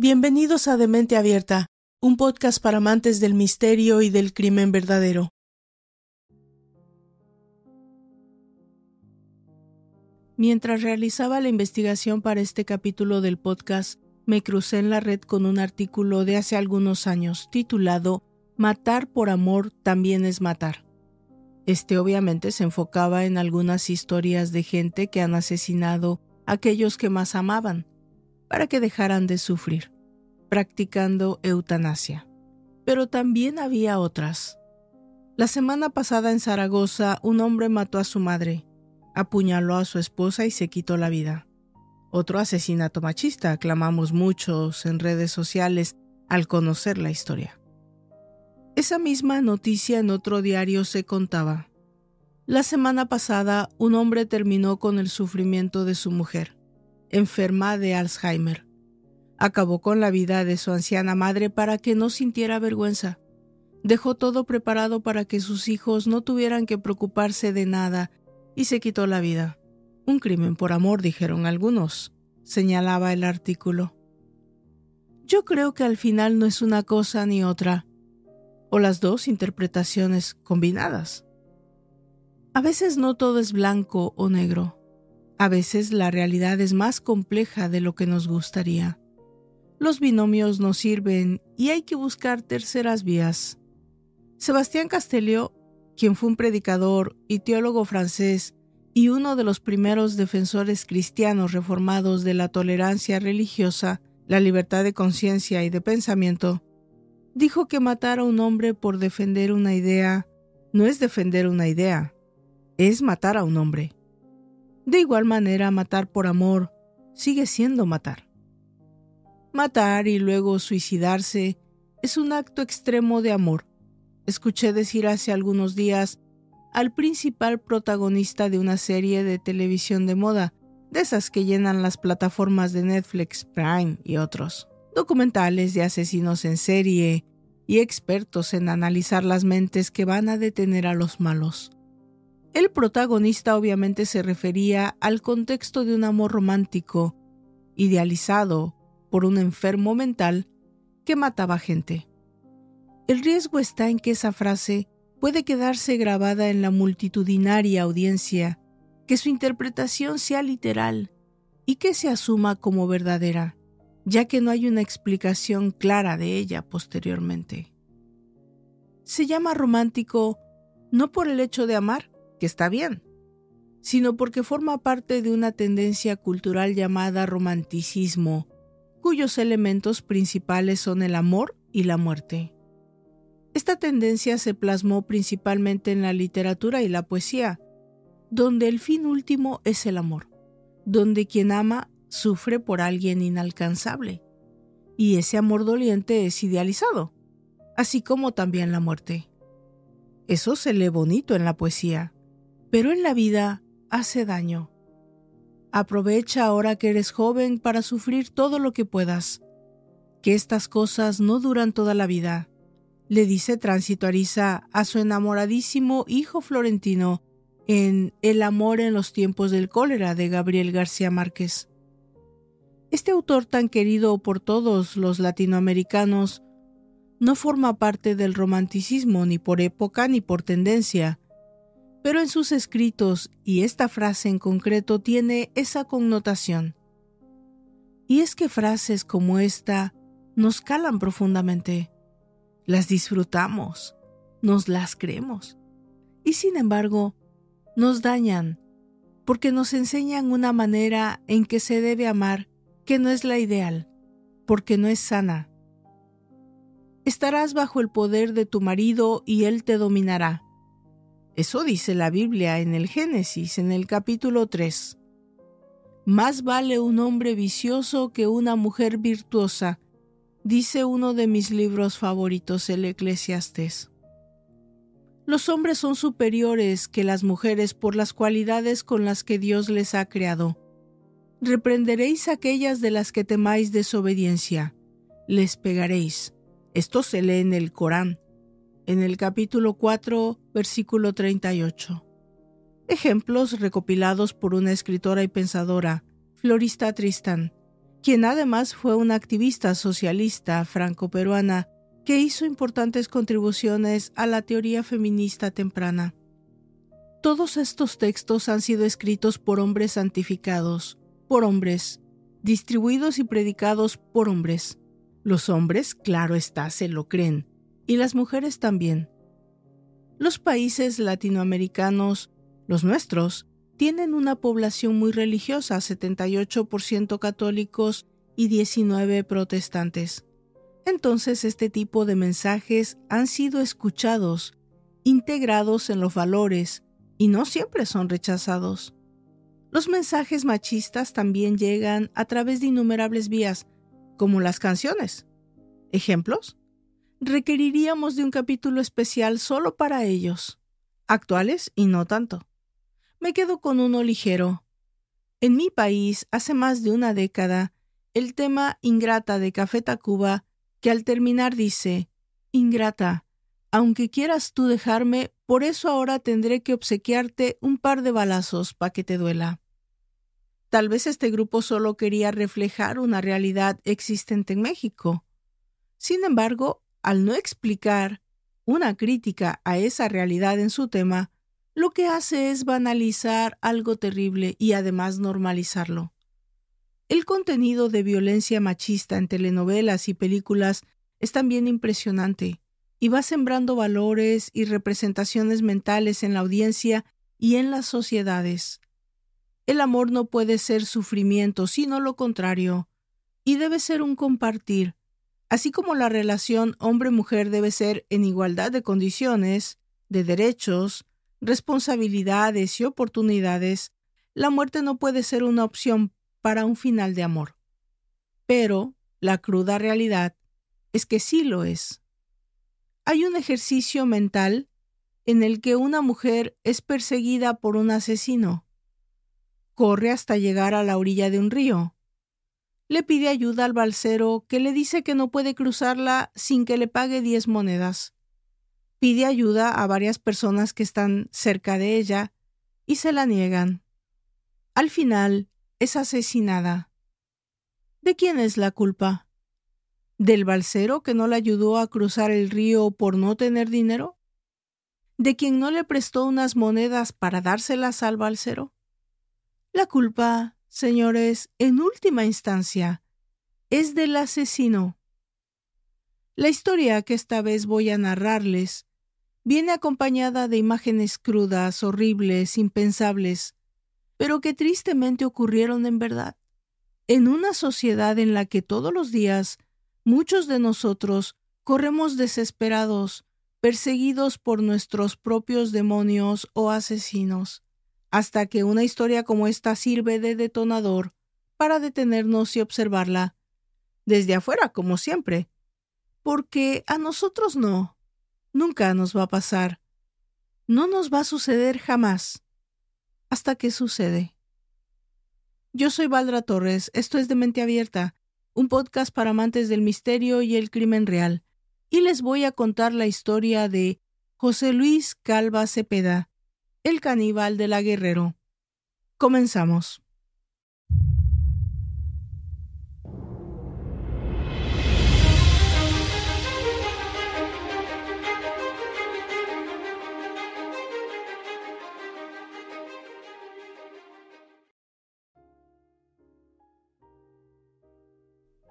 Bienvenidos a Demente Abierta, un podcast para amantes del misterio y del crimen verdadero. Mientras realizaba la investigación para este capítulo del podcast, me crucé en la red con un artículo de hace algunos años titulado Matar por amor también es matar. Este obviamente se enfocaba en algunas historias de gente que han asesinado a aquellos que más amaban, para que dejaran de sufrir, practicando eutanasia. Pero también había otras. La semana pasada en Zaragoza un hombre mató a su madre, apuñaló a su esposa y se quitó la vida. Otro asesinato machista, aclamamos muchos en redes sociales al conocer la historia. Esa misma noticia en otro diario se contaba. La semana pasada un hombre terminó con el sufrimiento de su mujer enferma de Alzheimer. Acabó con la vida de su anciana madre para que no sintiera vergüenza. Dejó todo preparado para que sus hijos no tuvieran que preocuparse de nada y se quitó la vida. Un crimen por amor, dijeron algunos, señalaba el artículo. Yo creo que al final no es una cosa ni otra, o las dos interpretaciones combinadas. A veces no todo es blanco o negro. A veces la realidad es más compleja de lo que nos gustaría. Los binomios no sirven y hay que buscar terceras vías. Sebastián Castelló, quien fue un predicador y teólogo francés y uno de los primeros defensores cristianos reformados de la tolerancia religiosa, la libertad de conciencia y de pensamiento, dijo que matar a un hombre por defender una idea no es defender una idea, es matar a un hombre. De igual manera, matar por amor sigue siendo matar. Matar y luego suicidarse es un acto extremo de amor. Escuché decir hace algunos días al principal protagonista de una serie de televisión de moda, de esas que llenan las plataformas de Netflix, Prime y otros, documentales de asesinos en serie y expertos en analizar las mentes que van a detener a los malos. El protagonista obviamente se refería al contexto de un amor romántico, idealizado por un enfermo mental que mataba gente. El riesgo está en que esa frase puede quedarse grabada en la multitudinaria audiencia, que su interpretación sea literal y que se asuma como verdadera, ya que no hay una explicación clara de ella posteriormente. Se llama romántico no por el hecho de amar, que está bien, sino porque forma parte de una tendencia cultural llamada romanticismo, cuyos elementos principales son el amor y la muerte. Esta tendencia se plasmó principalmente en la literatura y la poesía, donde el fin último es el amor, donde quien ama sufre por alguien inalcanzable, y ese amor doliente es idealizado, así como también la muerte. Eso se lee bonito en la poesía, pero en la vida hace daño. Aprovecha ahora que eres joven para sufrir todo lo que puedas, que estas cosas no duran toda la vida, le dice Tránsito Ariza a su enamoradísimo hijo florentino en El amor en los tiempos del cólera de Gabriel García Márquez. Este autor tan querido por todos los latinoamericanos no forma parte del romanticismo ni por época ni por tendencia, pero en sus escritos, y esta frase en concreto tiene esa connotación. Y es que frases como esta nos calan profundamente, las disfrutamos, nos las creemos, y sin embargo, nos dañan, porque nos enseñan una manera en que se debe amar que no es la ideal, porque no es sana. Estarás bajo el poder de tu marido y él te dominará eso dice la Biblia en el Génesis, en el capítulo 3. Más vale un hombre vicioso que una mujer virtuosa, dice uno de mis libros favoritos, el Eclesiastés. Los hombres son superiores que las mujeres por las cualidades con las que Dios les ha creado. Reprenderéis aquellas de las que temáis desobediencia. Les pegaréis. Esto se lee en el Corán en el capítulo 4, versículo 38. Ejemplos recopilados por una escritora y pensadora, Florista Tristán, quien además fue una activista socialista franco-peruana que hizo importantes contribuciones a la teoría feminista temprana. Todos estos textos han sido escritos por hombres santificados, por hombres, distribuidos y predicados por hombres. Los hombres, claro está, se lo creen, y las mujeres también. Los países latinoamericanos, los nuestros, tienen una población muy religiosa, 78% católicos y 19 protestantes. Entonces este tipo de mensajes han sido escuchados, integrados en los valores, y no siempre son rechazados. Los mensajes machistas también llegan a través de innumerables vías, como las canciones. ¿Ejemplos? Requeriríamos de un capítulo especial solo para ellos, actuales y no tanto me quedo con uno ligero. En mi país, hace más de una década, el tema Ingrata de Café Tacuba, que al terminar dice, Ingrata, aunque quieras tú dejarme, por eso ahora tendré que obsequiarte un par de balazos para que te duela. Tal vez este grupo solo quería reflejar una realidad existente en México. Sin embargo, al no explicar una crítica a esa realidad en su tema, lo que hace es banalizar algo terrible y además normalizarlo. El contenido de violencia machista en telenovelas y películas es también impresionante y va sembrando valores y representaciones mentales en la audiencia y en las sociedades. El amor no puede ser sufrimiento, sino lo contrario, y debe ser un compartir, así como la relación hombre-mujer debe ser en igualdad de condiciones, de derechos, responsabilidades y oportunidades, la muerte no puede ser una opción para un final de amor. Pero la cruda realidad es que sí lo es. Hay un ejercicio mental en el que una mujer es perseguida por un asesino. Corre hasta llegar a la orilla de un río. Le pide ayuda al balsero que le dice que no puede cruzarla sin que le pague diez monedas pide ayuda a varias personas que están cerca de ella y se la niegan. Al final, es asesinada. ¿De quién es la culpa? ¿Del balsero que no la ayudó a cruzar el río por no tener dinero? ¿De quien no le prestó unas monedas para dárselas al balsero? La culpa, señores, en última instancia, es del asesino. La historia que esta vez voy a narrarles viene acompañada de imágenes crudas, horribles, impensables, pero que tristemente ocurrieron en verdad. En una sociedad en la que todos los días muchos de nosotros corremos desesperados, perseguidos por nuestros propios demonios o asesinos, hasta que una historia como esta sirve de detonador para detenernos y observarla, desde afuera como siempre, porque a nosotros no, Nunca nos va a pasar. No nos va a suceder jamás. Hasta que sucede. Yo soy Valdra Torres, esto es de Mente Abierta, un podcast para amantes del misterio y el crimen real, y les voy a contar la historia de José Luis Calva Cepeda, el caníbal de la Guerrero. Comenzamos.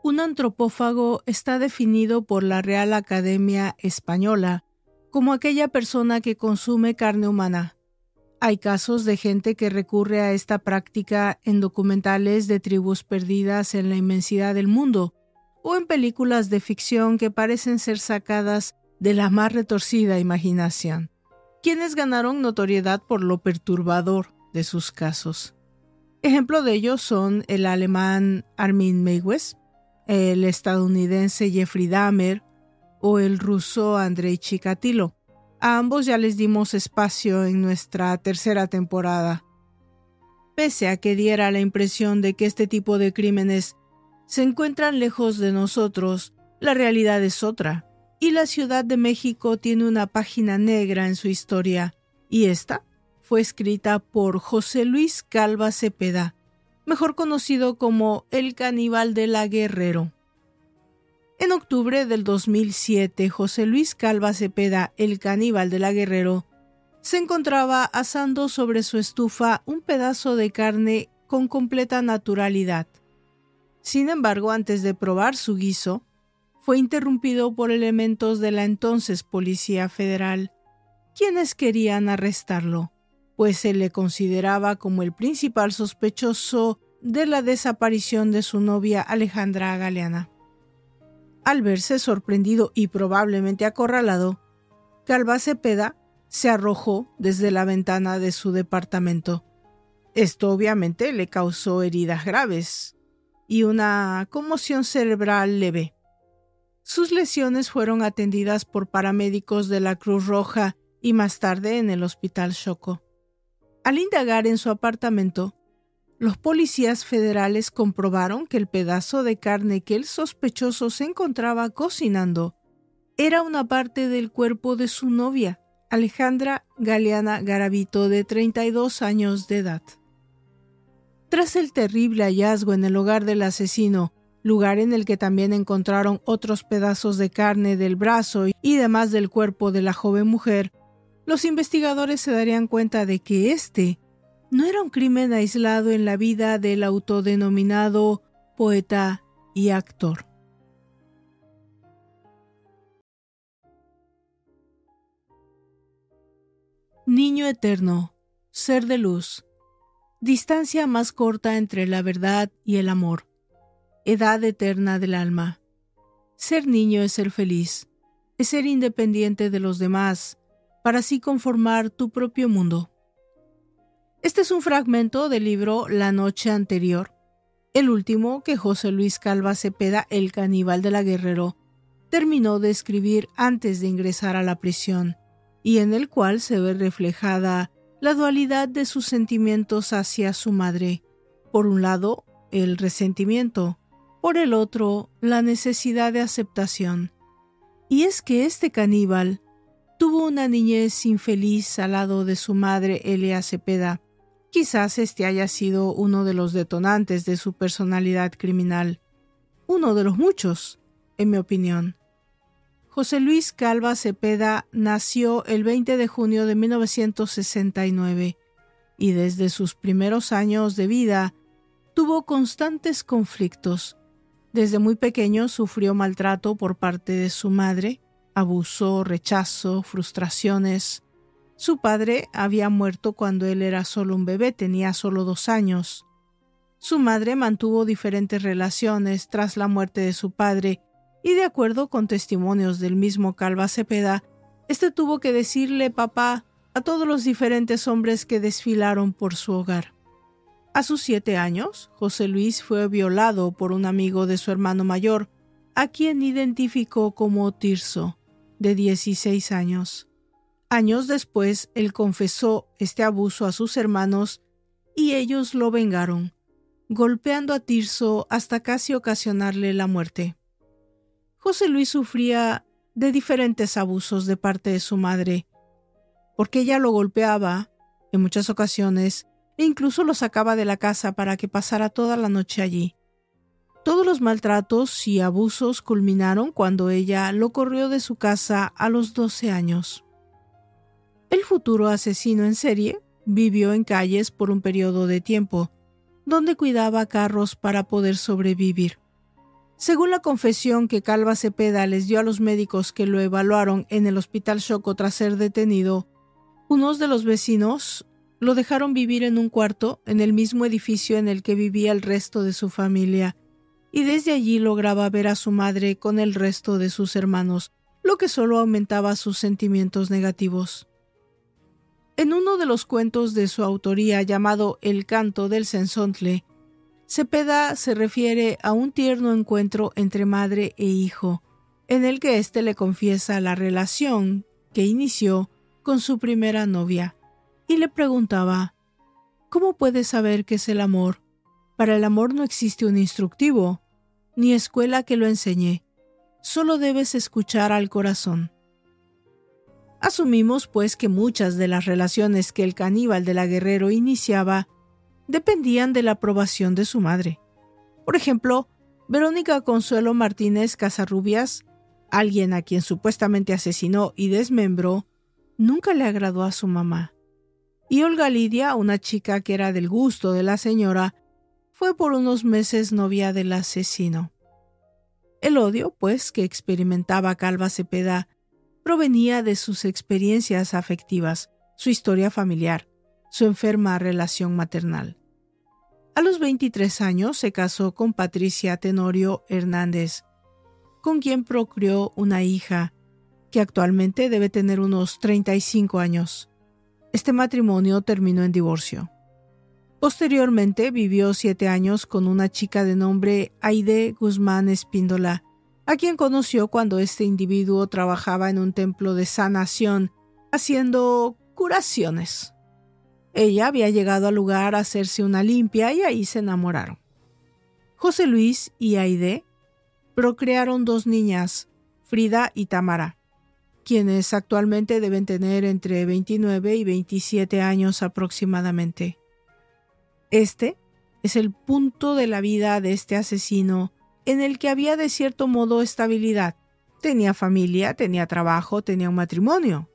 Un antropófago está definido por la Real Academia Española como aquella persona que consume carne humana. Hay casos de gente que recurre a esta práctica en documentales de tribus perdidas en la inmensidad del mundo o en películas de ficción que parecen ser sacadas de la más retorcida imaginación, quienes ganaron notoriedad por lo perturbador de sus casos. Ejemplo de ellos son el alemán Armin Meiwes, el estadounidense Jeffrey Dahmer o el ruso Andrei Chikatilo. A ambos ya les dimos espacio en nuestra tercera temporada. Pese a que diera la impresión de que este tipo de crímenes se encuentran lejos de nosotros, la realidad es otra, y la Ciudad de México tiene una página negra en su historia, y esta fue escrita por José Luis Calva Cepeda, mejor conocido como El Caníbal de la Guerrero. En octubre del 2007, José Luis Calva Cepeda, el caníbal de la Guerrero, se encontraba asando sobre su estufa un pedazo de carne con completa naturalidad. Sin embargo, antes de probar su guiso, fue interrumpido por elementos de la entonces Policía Federal, quienes querían arrestarlo, pues se le consideraba como el principal sospechoso de la desaparición de su novia Alejandra Galeana. Al verse sorprendido y probablemente acorralado, Calva Cepeda se arrojó desde la ventana de su departamento. Esto obviamente le causó heridas graves y una conmoción cerebral leve. Sus lesiones fueron atendidas por paramédicos de la Cruz Roja y más tarde en el Hospital Choco. Al indagar en su apartamento, los policías federales comprobaron que el pedazo de carne que el sospechoso se encontraba cocinando era una parte del cuerpo de su novia, Alejandra Galeana Garavito, de 32 años de edad. Tras el terrible hallazgo en el hogar del asesino, lugar en el que también encontraron otros pedazos de carne del brazo y demás del cuerpo de la joven mujer, los investigadores se darían cuenta de que este no era un crimen aislado en la vida del autodenominado poeta y actor. Niño eterno, ser de luz, distancia más corta entre la verdad y el amor, edad eterna del alma. Ser niño es ser feliz, es ser independiente de los demás, para así conformar tu propio mundo. Este es un fragmento del libro La noche anterior, el último que José Luis Calva Cepeda, el caníbal de la Guerrero, terminó de escribir antes de ingresar a la prisión y en el cual se ve reflejada la dualidad de sus sentimientos hacia su madre. Por un lado, el resentimiento, por el otro, la necesidad de aceptación. Y es que este caníbal tuvo una niñez infeliz al lado de su madre Elia Cepeda. Quizás este haya sido uno de los detonantes de su personalidad criminal. Uno de los muchos, en mi opinión. José Luis Calva Cepeda nació el 20 de junio de 1969 y desde sus primeros años de vida tuvo constantes conflictos. Desde muy pequeño sufrió maltrato por parte de su madre, abuso, rechazo, frustraciones. Su padre había muerto cuando él era solo un bebé, tenía solo dos años. Su madre mantuvo diferentes relaciones tras la muerte de su padre y de acuerdo con testimonios del mismo Calva Cepeda, este tuvo que decirle papá a todos los diferentes hombres que desfilaron por su hogar. A sus siete años, José Luis fue violado por un amigo de su hermano mayor, a quien identificó como Tirso, de 16 años. Años después, él confesó este abuso a sus hermanos y ellos lo vengaron, golpeando a Tirso hasta casi ocasionarle la muerte. José Luis sufría de diferentes abusos de parte de su madre, porque ella lo golpeaba en muchas ocasiones e incluso lo sacaba de la casa para que pasara toda la noche allí. Todos los maltratos y abusos culminaron cuando ella lo corrió de su casa a los 12 años. El futuro asesino en serie vivió en calles por un periodo de tiempo, donde cuidaba carros para poder sobrevivir. Según la confesión que Calva Cepeda les dio a los médicos que lo evaluaron en el Hospital Choco tras ser detenido, unos de los vecinos lo dejaron vivir en un cuarto en el mismo edificio en el que vivía el resto de su familia, y desde allí lograba ver a su madre con el resto de sus hermanos, lo que solo aumentaba sus sentimientos negativos. En uno de los cuentos de su autoría llamado El canto del sensontle, Cepeda se refiere a un tierno encuentro entre madre e hijo, en el que éste le confiesa la relación que inició con su primera novia, y le preguntaba ¿Cómo puedes saber qué es el amor? Para el amor no existe un instructivo, ni escuela que lo enseñe, solo debes escuchar al corazón. Asumimos pues que muchas de las relaciones que el caníbal de la Guerrero iniciaba dependían de la aprobación de su madre. Por ejemplo, Verónica Consuelo Martínez Casarrubias, alguien a quien supuestamente asesinó y desmembró, nunca le agradó a su mamá. Y Olga Lidia, una chica que era del gusto de la señora, fue por unos meses novia del asesino. El odio, pues, que experimentaba Calva Cepeda provenía de sus experiencias afectivas, su historia familiar, su enferma relación maternal. A los 23 años se casó con Patricia Tenorio Hernández, con quien procreó una hija, que actualmente debe tener unos 35 años. Este matrimonio terminó en divorcio. Posteriormente vivió siete años con una chica de nombre Aide Guzmán Espíndola, a quien conoció cuando este individuo trabajaba en un templo de sanación, haciendo curaciones. Ella había llegado al lugar a hacerse una limpia y ahí se enamoraron. José Luis y Aide procrearon dos niñas, Frida y Tamara, quienes actualmente deben tener entre 29 y 27 años aproximadamente. Este es el punto de la vida de este asesino en el que había de cierto modo estabilidad. Tenía familia, tenía trabajo, tenía un matrimonio.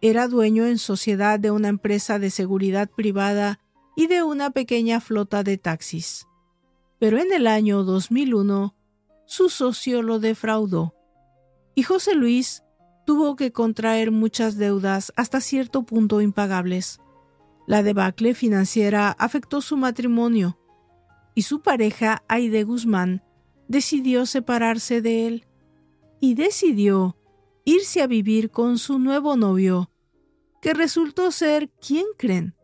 Era dueño en sociedad de una empresa de seguridad privada y de una pequeña flota de taxis. Pero en el año 2001, su socio lo defraudó y José Luis tuvo que contraer muchas deudas hasta cierto punto impagables. La debacle financiera afectó su matrimonio y su pareja Aide Guzmán decidió separarse de él y decidió irse a vivir con su nuevo novio, que resultó ser, ¿quién creen?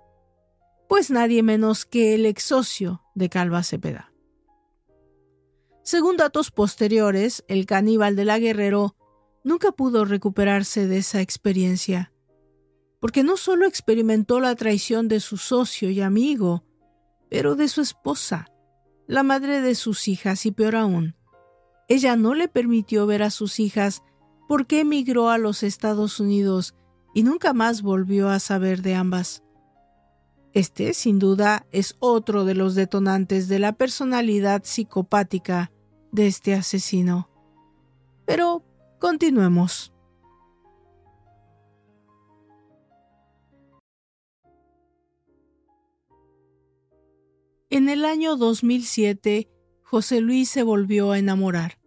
Pues nadie menos que el ex socio de Calva Cepeda. Según datos posteriores, el caníbal de la Guerrero nunca pudo recuperarse de esa experiencia, porque no solo experimentó la traición de su socio y amigo, pero de su esposa, la madre de sus hijas y peor aún, ella no le permitió ver a sus hijas porque emigró a los Estados Unidos y nunca más volvió a saber de ambas. Este, sin duda, es otro de los detonantes de la personalidad psicopática de este asesino. Pero continuemos. En el año 2007, José Luis se volvió a enamorar.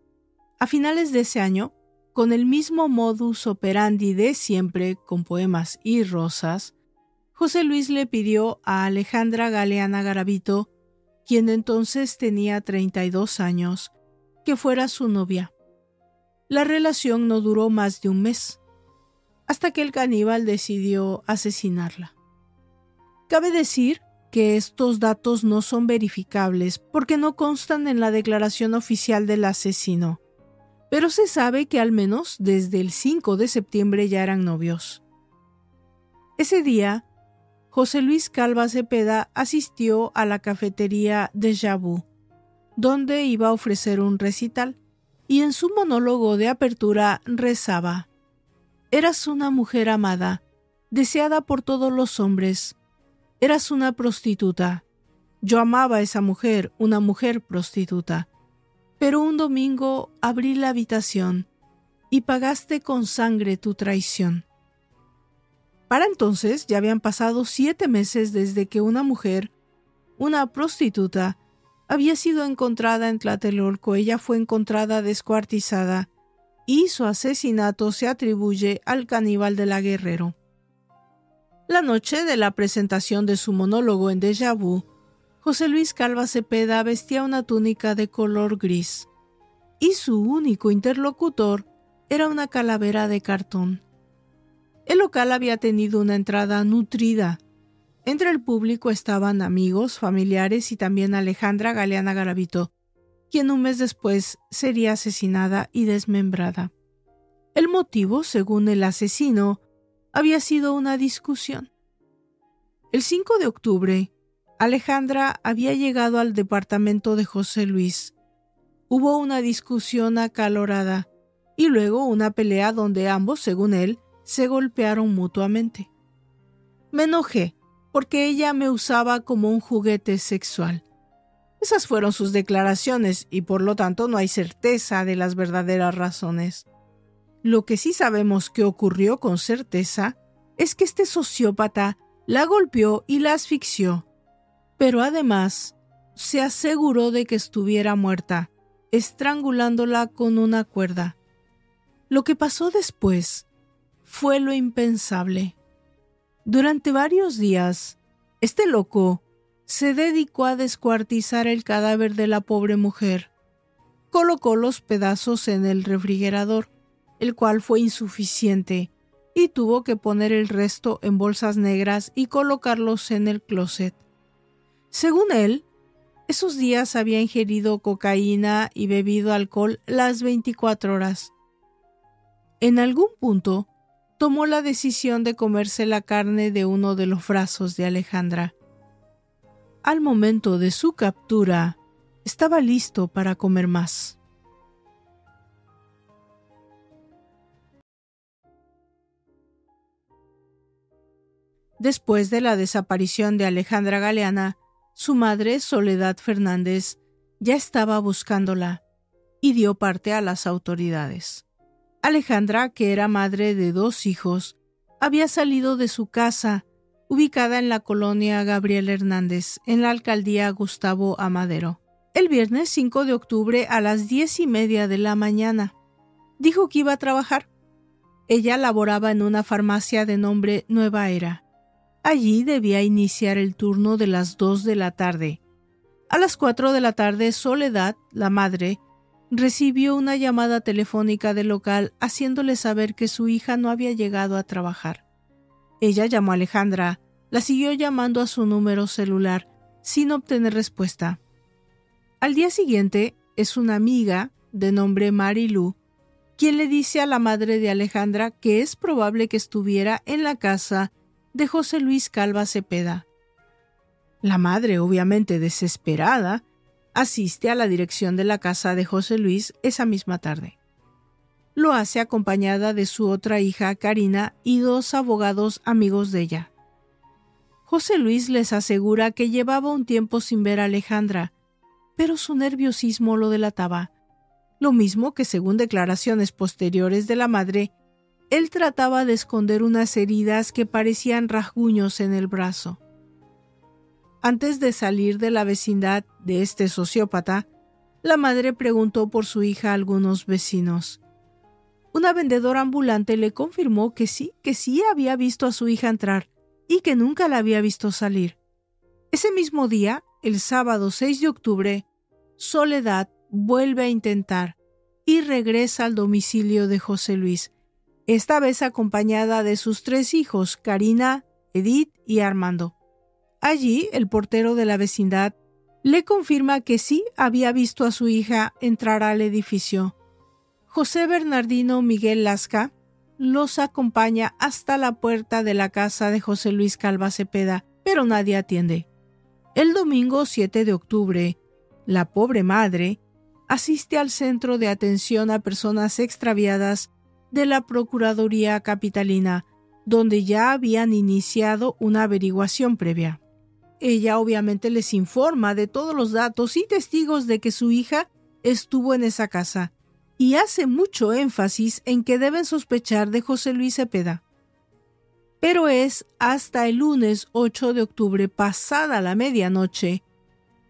A finales de ese año, con el mismo modus operandi de siempre, con poemas y rosas, José Luis le pidió a Alejandra Galeana Garavito, quien entonces tenía 32 años, que fuera su novia. La relación no duró más de un mes, hasta que el caníbal decidió asesinarla. Cabe decir que estos datos no son verificables porque no constan en la declaración oficial del asesino, pero se sabe que al menos desde el 5 de septiembre ya eran novios. Ese día, José Luis Calva Cepeda asistió a la cafetería de Jabu, donde iba a ofrecer un recital, y en su monólogo de apertura rezaba, Eras una mujer amada, deseada por todos los hombres, Eras una prostituta. Yo amaba a esa mujer, una mujer prostituta. Pero un domingo abrí la habitación y pagaste con sangre tu traición. Para entonces ya habían pasado siete meses desde que una mujer, una prostituta, había sido encontrada en Tlatelolco. Ella fue encontrada descuartizada y su asesinato se atribuye al caníbal de la Guerrero. La noche de la presentación de su monólogo en Deja Vu, José Luis Calva Cepeda vestía una túnica de color gris y su único interlocutor era una calavera de cartón. El local había tenido una entrada nutrida. Entre el público estaban amigos, familiares y también Alejandra Galeana Garavito, quien un mes después sería asesinada y desmembrada. El motivo, según el asesino, había sido una discusión. El 5 de octubre, Alejandra había llegado al departamento de José Luis. Hubo una discusión acalorada y luego una pelea donde ambos, según él, se golpearon mutuamente. Me enojé porque ella me usaba como un juguete sexual. Esas fueron sus declaraciones y por lo tanto no hay certeza de las verdaderas razones. Lo que sí sabemos que ocurrió con certeza es que este sociópata la golpeó y la asfixió, pero además se aseguró de que estuviera muerta, estrangulándola con una cuerda. Lo que pasó después fue lo impensable. Durante varios días, este loco se dedicó a descuartizar el cadáver de la pobre mujer. Colocó los pedazos en el refrigerador, el cual fue insuficiente, y tuvo que poner el resto en bolsas negras y colocarlos en el closet. Según él, esos días había ingerido cocaína y bebido alcohol las 24 horas. En algún punto, tomó la decisión de comerse la carne de uno de los brazos de Alejandra. Al momento de su captura, estaba listo para comer más. Después de la desaparición de Alejandra Galeana, su madre, Soledad Fernández, ya estaba buscándola y dio parte a las autoridades. Alejandra, que era madre de dos hijos, había salido de su casa, ubicada en la colonia Gabriel Hernández, en la alcaldía Gustavo Amadero, el viernes 5 de octubre a las diez y media de la mañana. Dijo que iba a trabajar. Ella laboraba en una farmacia de nombre Nueva Era. Allí debía iniciar el turno de las dos de la tarde. A las cuatro de la tarde, Soledad, la madre, recibió una llamada telefónica del local haciéndole saber que su hija no había llegado a trabajar. Ella llamó a Alejandra, la siguió llamando a su número celular, sin obtener respuesta. Al día siguiente, es una amiga, de nombre Marilu, quien le dice a la madre de Alejandra que es probable que estuviera en la casa de José Luis Calva Cepeda. La madre, obviamente desesperada, asiste a la dirección de la casa de José Luis esa misma tarde. Lo hace acompañada de su otra hija, Karina, y dos abogados amigos de ella. José Luis les asegura que llevaba un tiempo sin ver a Alejandra, pero su nerviosismo lo delataba, lo mismo que según declaraciones posteriores de la madre, él trataba de esconder unas heridas que parecían rasguños en el brazo. Antes de salir de la vecindad de este sociópata, la madre preguntó por su hija a algunos vecinos. Una vendedora ambulante le confirmó que sí, que sí había visto a su hija entrar y que nunca la había visto salir. Ese mismo día, el sábado 6 de octubre, Soledad vuelve a intentar y regresa al domicilio de José Luis, esta vez acompañada de sus tres hijos, Karina, Edith y Armando. Allí, el portero de la vecindad le confirma que sí había visto a su hija entrar al edificio. José Bernardino Miguel Lasca los acompaña hasta la puerta de la casa de José Luis Calva Cepeda, pero nadie atiende. El domingo 7 de octubre, la pobre madre asiste al centro de atención a personas extraviadas de la Procuraduría Capitalina, donde ya habían iniciado una averiguación previa. Ella obviamente les informa de todos los datos y testigos de que su hija estuvo en esa casa y hace mucho énfasis en que deben sospechar de José Luis Cepeda. Pero es hasta el lunes 8 de octubre pasada la medianoche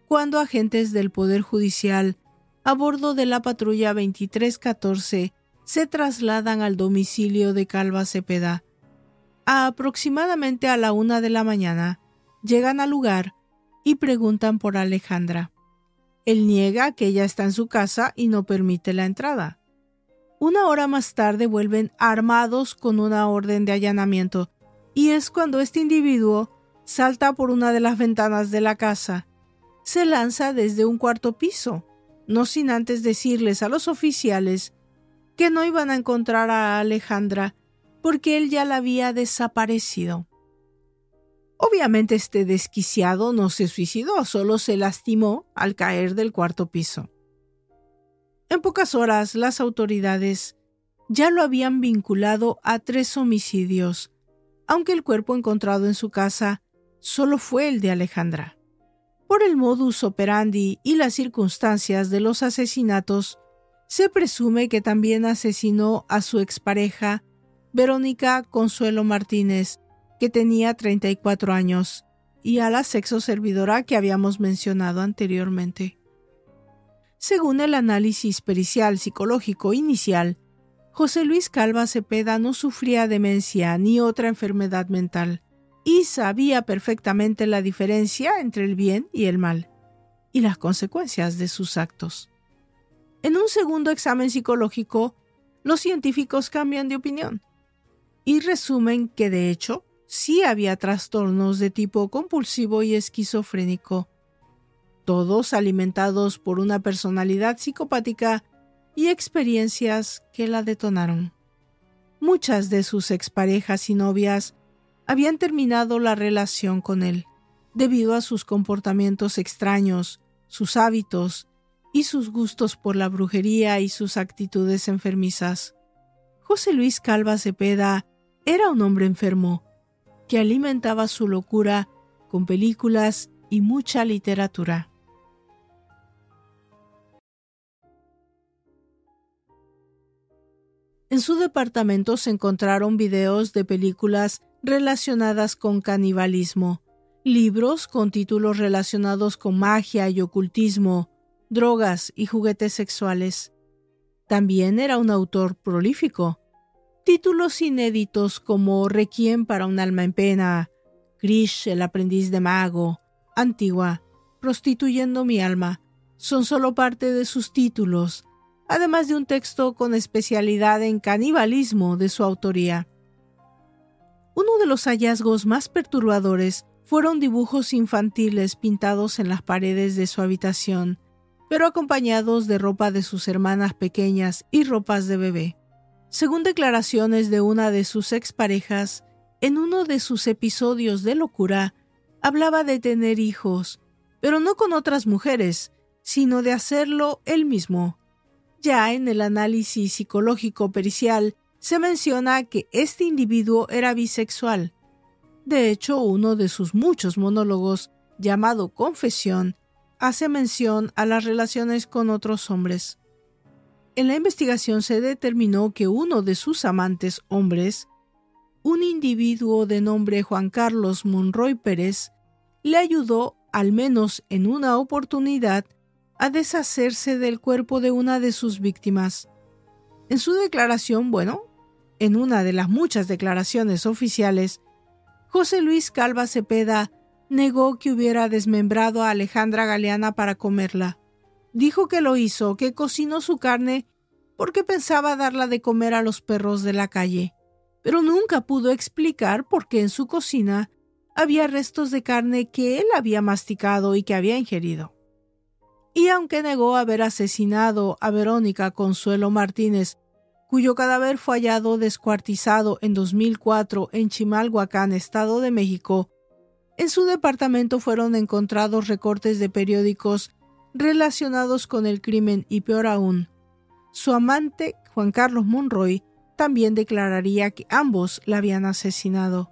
cuando agentes del Poder Judicial a bordo de la patrulla 2314 se trasladan al domicilio de Calva Cepeda. A aproximadamente a la una de la mañana, llegan al lugar y preguntan por Alejandra. Él niega que ella está en su casa y no permite la entrada. Una hora más tarde vuelven armados con una orden de allanamiento y es cuando este individuo salta por una de las ventanas de la casa. Se lanza desde un cuarto piso, no sin antes decirles a los oficiales que no iban a encontrar a Alejandra porque él ya la había desaparecido. Obviamente este desquiciado no se suicidó, solo se lastimó al caer del cuarto piso. En pocas horas las autoridades ya lo habían vinculado a tres homicidios, aunque el cuerpo encontrado en su casa solo fue el de Alejandra. Por el modus operandi y las circunstancias de los asesinatos, se presume que también asesinó a su expareja, Verónica Consuelo Martínez, que tenía 34 años, y a la sexo servidora que habíamos mencionado anteriormente. Según el análisis pericial psicológico inicial, José Luis Calva Cepeda no sufría demencia ni otra enfermedad mental y sabía perfectamente la diferencia entre el bien y el mal y las consecuencias de sus actos. En un segundo examen psicológico, los científicos cambian de opinión y resumen que de hecho sí había trastornos de tipo compulsivo y esquizofrénico, todos alimentados por una personalidad psicopática y experiencias que la detonaron. Muchas de sus exparejas y novias habían terminado la relación con él debido a sus comportamientos extraños, sus hábitos y sus gustos por la brujería y sus actitudes enfermizas. José Luis Calva Cepeda era un hombre enfermo, que alimentaba su locura con películas y mucha literatura. En su departamento se encontraron videos de películas relacionadas con canibalismo, libros con títulos relacionados con magia y ocultismo, drogas y juguetes sexuales. También era un autor prolífico, Títulos inéditos como Requiem para un alma en pena, Krish, el aprendiz de mago, Antigua, Prostituyendo mi alma, son solo parte de sus títulos, además de un texto con especialidad en canibalismo de su autoría. Uno de los hallazgos más perturbadores fueron dibujos infantiles pintados en las paredes de su habitación, pero acompañados de ropa de sus hermanas pequeñas y ropas de bebé. Según declaraciones de una de sus exparejas, en uno de sus episodios de locura, hablaba de tener hijos, pero no con otras mujeres, sino de hacerlo él mismo. Ya en el análisis psicológico pericial se menciona que este individuo era bisexual. De hecho, uno de sus muchos monólogos, llamado Confesión, hace mención a las relaciones con otros hombres. En la investigación se determinó que uno de sus amantes hombres, un individuo de nombre Juan Carlos Monroy Pérez, le ayudó, al menos en una oportunidad, a deshacerse del cuerpo de una de sus víctimas. En su declaración, bueno, en una de las muchas declaraciones oficiales, José Luis Calva Cepeda negó que hubiera desmembrado a Alejandra Galeana para comerla. Dijo que lo hizo, que cocinó su carne porque pensaba darla de comer a los perros de la calle, pero nunca pudo explicar por qué en su cocina había restos de carne que él había masticado y que había ingerido. Y aunque negó haber asesinado a Verónica Consuelo Martínez, cuyo cadáver fue hallado descuartizado en 2004 en Chimalhuacán, Estado de México, en su departamento fueron encontrados recortes de periódicos relacionados con el crimen y peor aún, su amante, Juan Carlos Monroy, también declararía que ambos la habían asesinado.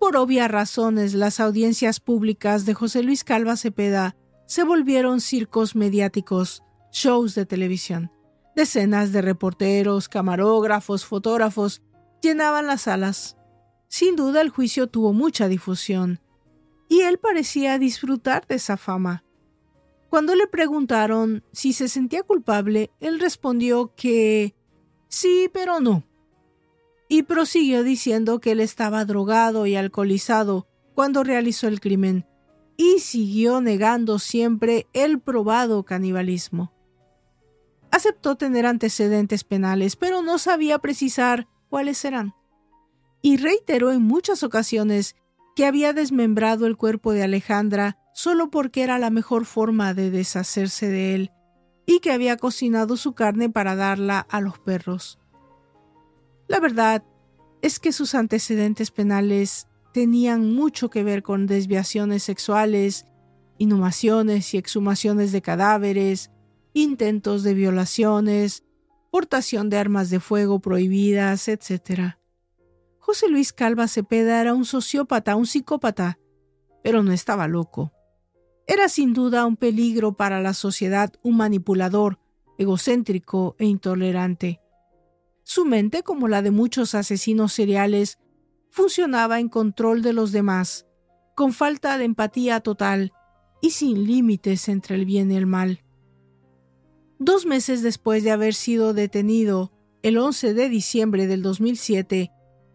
Por obvias razones, las audiencias públicas de José Luis Calva Cepeda se volvieron circos mediáticos, shows de televisión. Decenas de reporteros, camarógrafos, fotógrafos llenaban las salas. Sin duda el juicio tuvo mucha difusión, y él parecía disfrutar de esa fama. Cuando le preguntaron si se sentía culpable, él respondió que sí, pero no. Y prosiguió diciendo que él estaba drogado y alcoholizado cuando realizó el crimen, y siguió negando siempre el probado canibalismo. Aceptó tener antecedentes penales, pero no sabía precisar cuáles eran. Y reiteró en muchas ocasiones que había desmembrado el cuerpo de Alejandra solo porque era la mejor forma de deshacerse de él y que había cocinado su carne para darla a los perros. La verdad es que sus antecedentes penales tenían mucho que ver con desviaciones sexuales, inhumaciones y exhumaciones de cadáveres, intentos de violaciones, portación de armas de fuego prohibidas, etc. José Luis Calva Cepeda era un sociópata, un psicópata, pero no estaba loco. Era sin duda un peligro para la sociedad, un manipulador, egocéntrico e intolerante. Su mente, como la de muchos asesinos seriales, funcionaba en control de los demás, con falta de empatía total y sin límites entre el bien y el mal. Dos meses después de haber sido detenido, el 11 de diciembre del 2007,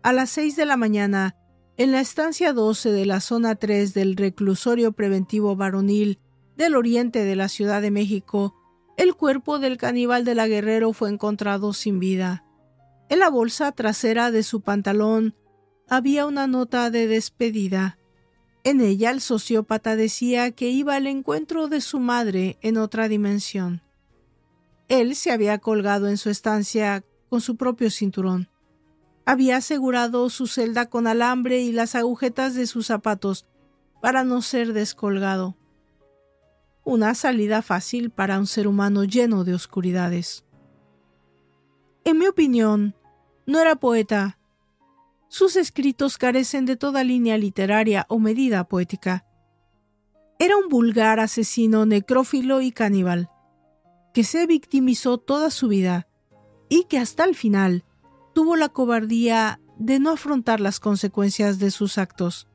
a las 6 de la mañana, en la estancia 12 de la zona 3 del reclusorio preventivo varonil del oriente de la Ciudad de México, el cuerpo del caníbal de la Guerrero fue encontrado sin vida. En la bolsa trasera de su pantalón había una nota de despedida. En ella el sociópata decía que iba al encuentro de su madre en otra dimensión. Él se había colgado en su estancia con su propio cinturón. Había asegurado su celda con alambre y las agujetas de sus zapatos para no ser descolgado. Una salida fácil para un ser humano lleno de oscuridades. En mi opinión, no era poeta. Sus escritos carecen de toda línea literaria o medida poética. Era un vulgar asesino necrófilo y caníbal, que se victimizó toda su vida y que hasta el final tuvo la cobardía de no afrontar las consecuencias de sus actos.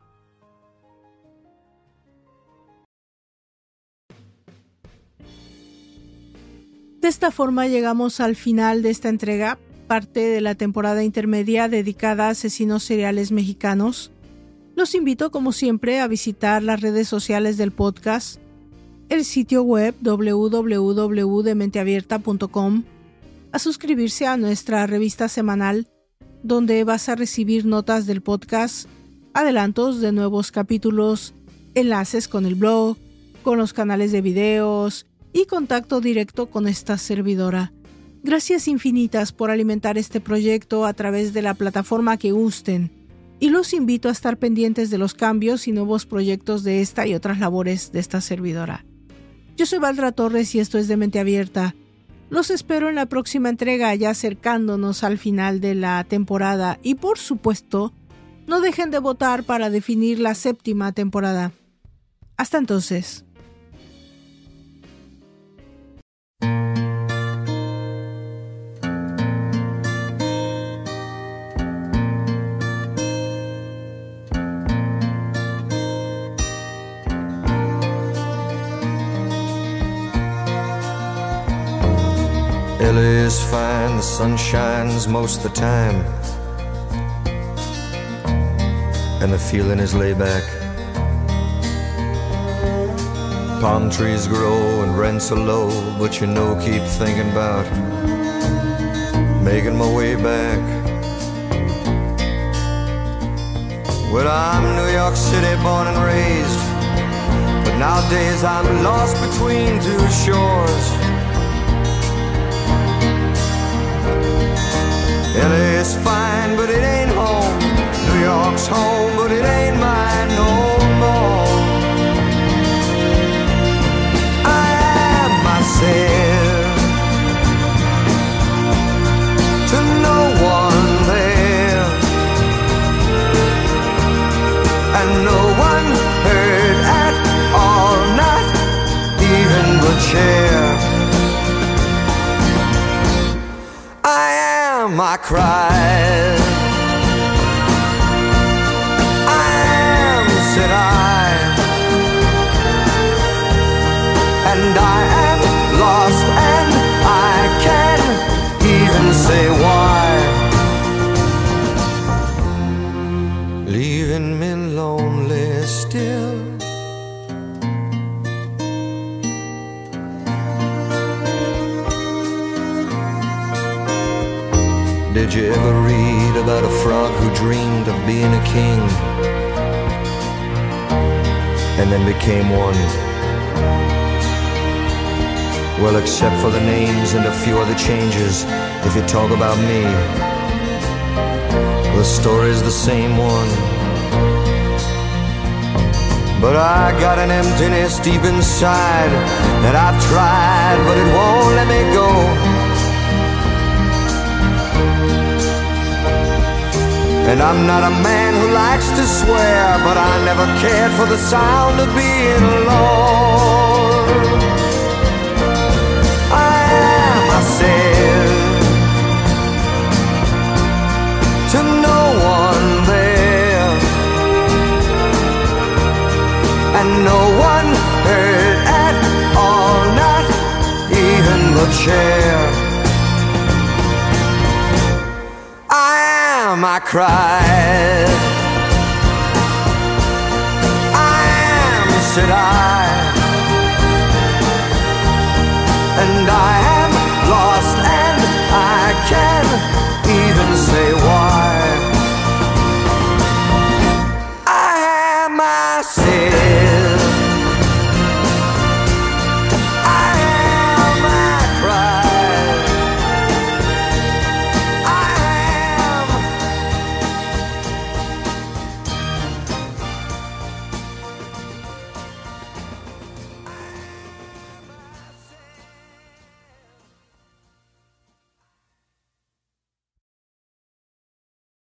De esta forma llegamos al final de esta entrega, parte de la temporada intermedia dedicada a asesinos seriales mexicanos. Los invito, como siempre, a visitar las redes sociales del podcast, el sitio web www.dementeabierta.com, a suscribirse a nuestra revista semanal, donde vas a recibir notas del podcast, adelantos de nuevos capítulos, enlaces con el blog, con los canales de videos y contacto directo con esta servidora. Gracias infinitas por alimentar este proyecto a través de la plataforma que gusten y los invito a estar pendientes de los cambios y nuevos proyectos de esta y otras labores de esta servidora. Yo soy Valdra Torres y esto es de Mente Abierta los espero en la próxima entrega ya acercándonos al final de la temporada y por supuesto, no dejen de votar para definir la séptima temporada. Hasta entonces. Is fine, the sun shines most of the time. And the feeling is laid back. Palm trees grow and rents are low, but you know, keep thinking about making my way back. Well, I'm New York City born and raised, but nowadays I'm lost between two shores. LA's fine, but it ain't home. New York's home, but it ain't mine no more. I am myself to no one there, and no one heard at all, not even the chair. Cries. And then became one? Well, except for the names and a few other changes, if you talk about me, the story's the same one. But I got an emptiness deep inside that I've tried, but it won't let me go. And I'm not a man who likes to swear, but I never cared for the sound of being alone. Cried.